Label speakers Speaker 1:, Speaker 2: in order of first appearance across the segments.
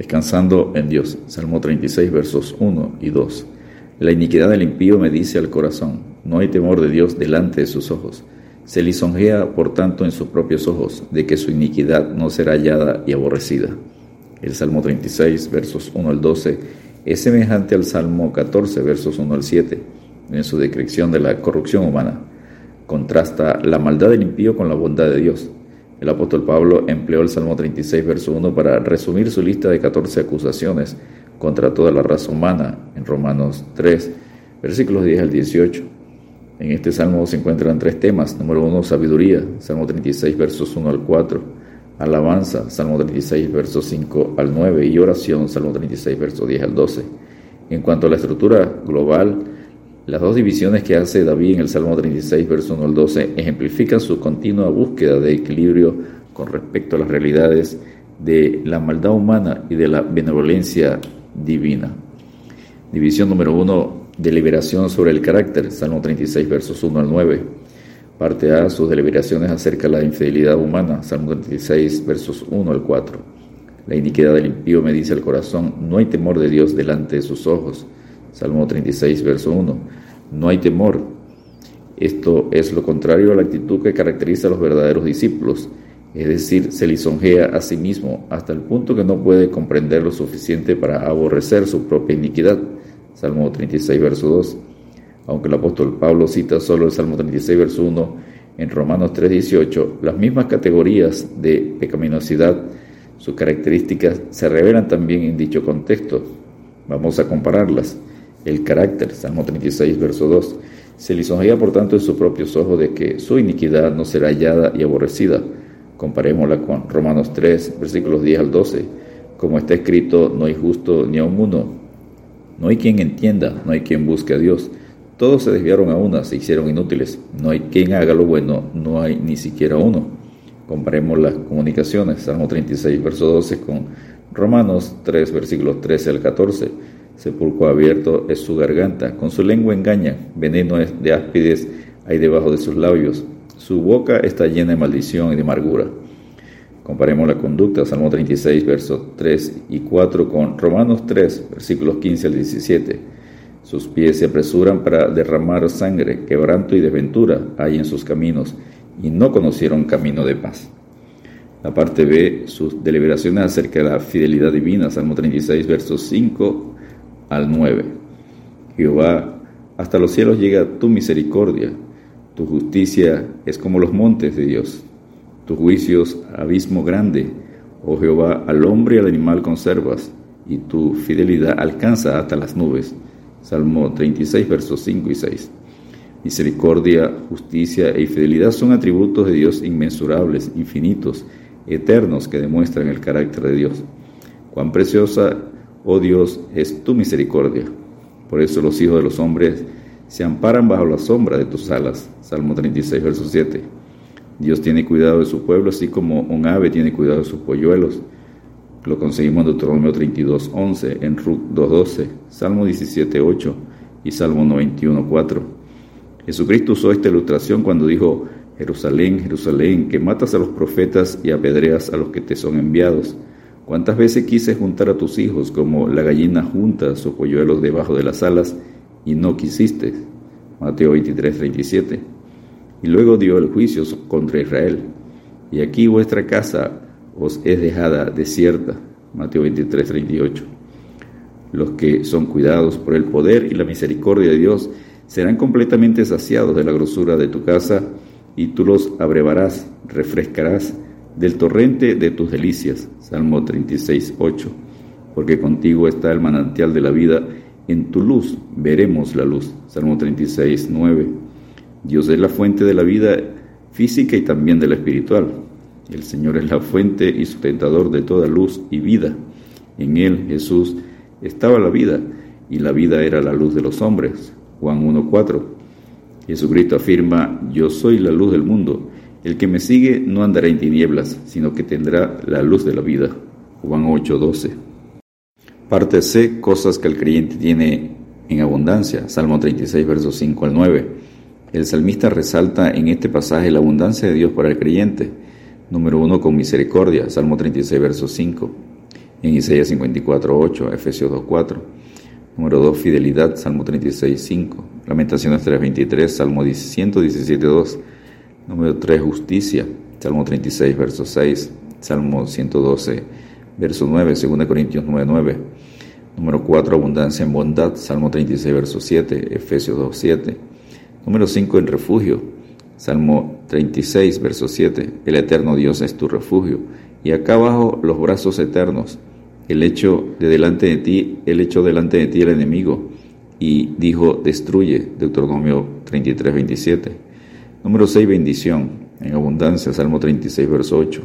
Speaker 1: Descansando en Dios. Salmo 36, versos 1 y 2. La iniquidad del impío me dice al corazón, no hay temor de Dios delante de sus ojos. Se lisonjea, por tanto, en sus propios ojos, de que su iniquidad no será hallada y aborrecida. El Salmo 36, versos 1 al 12, es semejante al Salmo 14, versos 1 al 7, en su descripción de la corrupción humana. Contrasta la maldad del impío con la bondad de Dios. El apóstol Pablo empleó el Salmo 36, verso 1 para resumir su lista de 14 acusaciones contra toda la raza humana en Romanos 3, versículos 10 al 18. En este salmo se encuentran tres temas. Número 1, sabiduría, Salmo 36, versos 1 al 4. Alabanza, Salmo 36, versos 5 al 9. Y oración, Salmo 36, versos 10 al 12. En cuanto a la estructura global, las dos divisiones que hace David en el Salmo 36, verso 1 al 12, ejemplifican su continua búsqueda de equilibrio con respecto a las realidades de la maldad humana y de la benevolencia divina. División número 1, deliberación sobre el carácter, Salmo 36, versos 1 al 9. Parte A, sus deliberaciones acerca de la infidelidad humana, Salmo 36, versos 1 al 4. La iniquidad del impío me dice el corazón, no hay temor de Dios delante de sus ojos. Salmo 36, verso 1. No hay temor. Esto es lo contrario a la actitud que caracteriza a los verdaderos discípulos, es decir, se lisonjea a sí mismo hasta el punto que no puede comprender lo suficiente para aborrecer su propia iniquidad. Salmo 36, verso 2. Aunque el apóstol Pablo cita solo el Salmo 36, verso 1, en Romanos 3, 18, las mismas categorías de pecaminosidad, sus características se revelan también en dicho contexto. Vamos a compararlas el carácter, Salmo 36, verso 2. Se lisonjea por tanto en sus propios ojos de que su iniquidad no será hallada y aborrecida. Comparémosla con Romanos 3, versículos 10 al 12. Como está escrito, no hay justo ni aun uno. No hay quien entienda, no hay quien busque a Dios. Todos se desviaron a una, se hicieron inútiles. No hay quien haga lo bueno, no hay ni siquiera uno. Comparemos las comunicaciones, Salmo 36, verso 12, con Romanos 3, versículos 13 al 14 sepulcro abierto es su garganta, con su lengua engaña, veneno de áspides hay debajo de sus labios, su boca está llena de maldición y de amargura. Comparemos la conducta, Salmo 36, versos 3 y 4 con Romanos 3, versículos 15 al 17. Sus pies se apresuran para derramar sangre, quebranto y desventura hay en sus caminos, y no conocieron camino de paz. La parte B, sus deliberaciones acerca de la fidelidad divina, Salmo 36, versos 5 al 9. Jehová, hasta los cielos llega tu misericordia, tu justicia es como los montes de Dios, tus juicios abismo grande, oh Jehová, al hombre y al animal conservas, y tu fidelidad alcanza hasta las nubes. Salmo 36, versos 5 y 6. Misericordia, justicia e fidelidad son atributos de Dios inmensurables, infinitos, eternos, que demuestran el carácter de Dios. Cuán preciosa Oh Dios, es tu misericordia. Por eso los hijos de los hombres se amparan bajo la sombra de tus alas. Salmo 36, verso 7. Dios tiene cuidado de su pueblo, así como un ave tiene cuidado de sus polluelos. Lo conseguimos en Deuteronomio 32, 11, en Ruth 2, 12, Salmo 17, 8 y Salmo 91, 4. Jesucristo usó esta ilustración cuando dijo, Jerusalén, Jerusalén, que matas a los profetas y apedreas a los que te son enviados. ¿Cuántas veces quise juntar a tus hijos como la gallina junta sus polluelos debajo de las alas y no quisiste? Mateo 23, 37. Y luego dio el juicio contra Israel. Y aquí vuestra casa os es dejada desierta. Mateo 23, 38. Los que son cuidados por el poder y la misericordia de Dios serán completamente saciados de la grosura de tu casa y tú los abrevarás, refrescarás del torrente de tus delicias. Salmo 36, 8. Porque contigo está el manantial de la vida, en tu luz veremos la luz. Salmo 36, 9. Dios es la fuente de la vida física y también de la espiritual. El Señor es la fuente y sustentador de toda luz y vida. En Él, Jesús, estaba la vida, y la vida era la luz de los hombres. Juan 1.4. Jesucristo afirma, yo soy la luz del mundo. El que me sigue no andará en tinieblas, sino que tendrá la luz de la vida. Juan 8:12. Parte C, cosas que el creyente tiene en abundancia. Salmo 36, versos 5 al 9. El salmista resalta en este pasaje la abundancia de Dios para el creyente. Número 1, con misericordia. Salmo 36, verso 5. en Isaías 54, 8, Efesios 2, 4. Número 2, fidelidad, Salmo 36, 5. Lamentaciones 3, 23, Salmo 117, 2. Número 3, justicia, Salmo 36, verso 6. Salmo 112, verso 9, 2 Corintios 9, 9. Número 4, abundancia en bondad, Salmo 36, verso 7, Efesios 2, 7. Número 5, el refugio, Salmo 36, verso 7. El eterno Dios es tu refugio. Y acá abajo los brazos eternos. El hecho de delante de ti, el hecho delante de ti el enemigo. Y dijo, destruye, Deuteronomio 33, 27. Número 6, bendición en abundancia, Salmo 36, verso 8.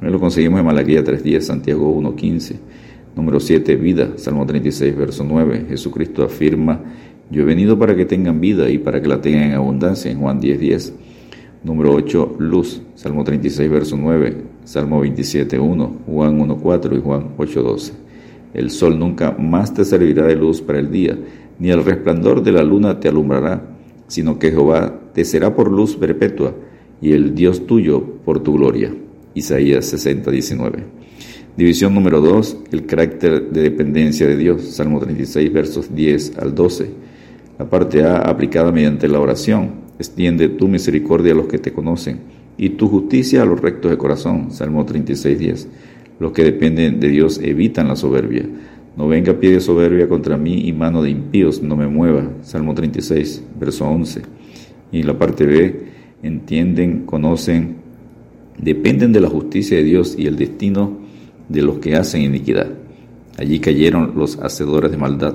Speaker 1: Lo conseguimos en Malaquía 3.10, Santiago 1.15. Número 7, vida, Salmo 36, verso 9. Jesucristo afirma, yo he venido para que tengan vida y para que la tengan en abundancia, en Juan 10.10. Número 8, luz, Salmo 36, verso 9. Salmo 27, 1. Juan 1.4 y Juan 8.12. El sol nunca más te servirá de luz para el día, ni el resplandor de la luna te alumbrará, sino que Jehová te será por luz perpetua y el Dios tuyo por tu gloria. Isaías 60, 19. División número 2, el carácter de dependencia de Dios, Salmo 36, versos 10 al 12. La parte A, aplicada mediante la oración, extiende tu misericordia a los que te conocen y tu justicia a los rectos de corazón, Salmo 36, 10. Los que dependen de Dios evitan la soberbia. No venga pie de soberbia contra mí y mano de impíos no me mueva, Salmo 36, verso 11. Y la parte B, entienden, conocen, dependen de la justicia de Dios y el destino de los que hacen iniquidad. Allí cayeron los hacedores de maldad,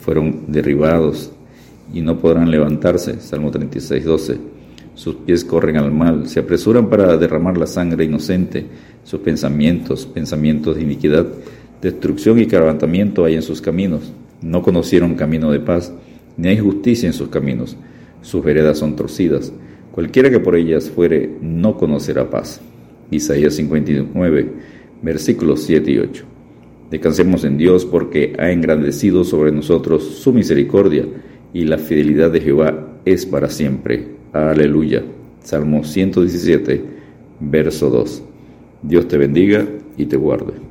Speaker 1: fueron derribados y no podrán levantarse. Salmo 36, 12. Sus pies corren al mal, se apresuran para derramar la sangre inocente. Sus pensamientos, pensamientos de iniquidad, destrucción y quebrantamiento hay en sus caminos. No conocieron camino de paz, ni hay justicia en sus caminos. Sus veredas son torcidas. Cualquiera que por ellas fuere no conocerá paz. Isaías 59, versículos 7 y 8. Descansemos en Dios porque ha engrandecido sobre nosotros su misericordia y la fidelidad de Jehová es para siempre. Aleluya. Salmo 117, verso 2. Dios te bendiga y te guarde.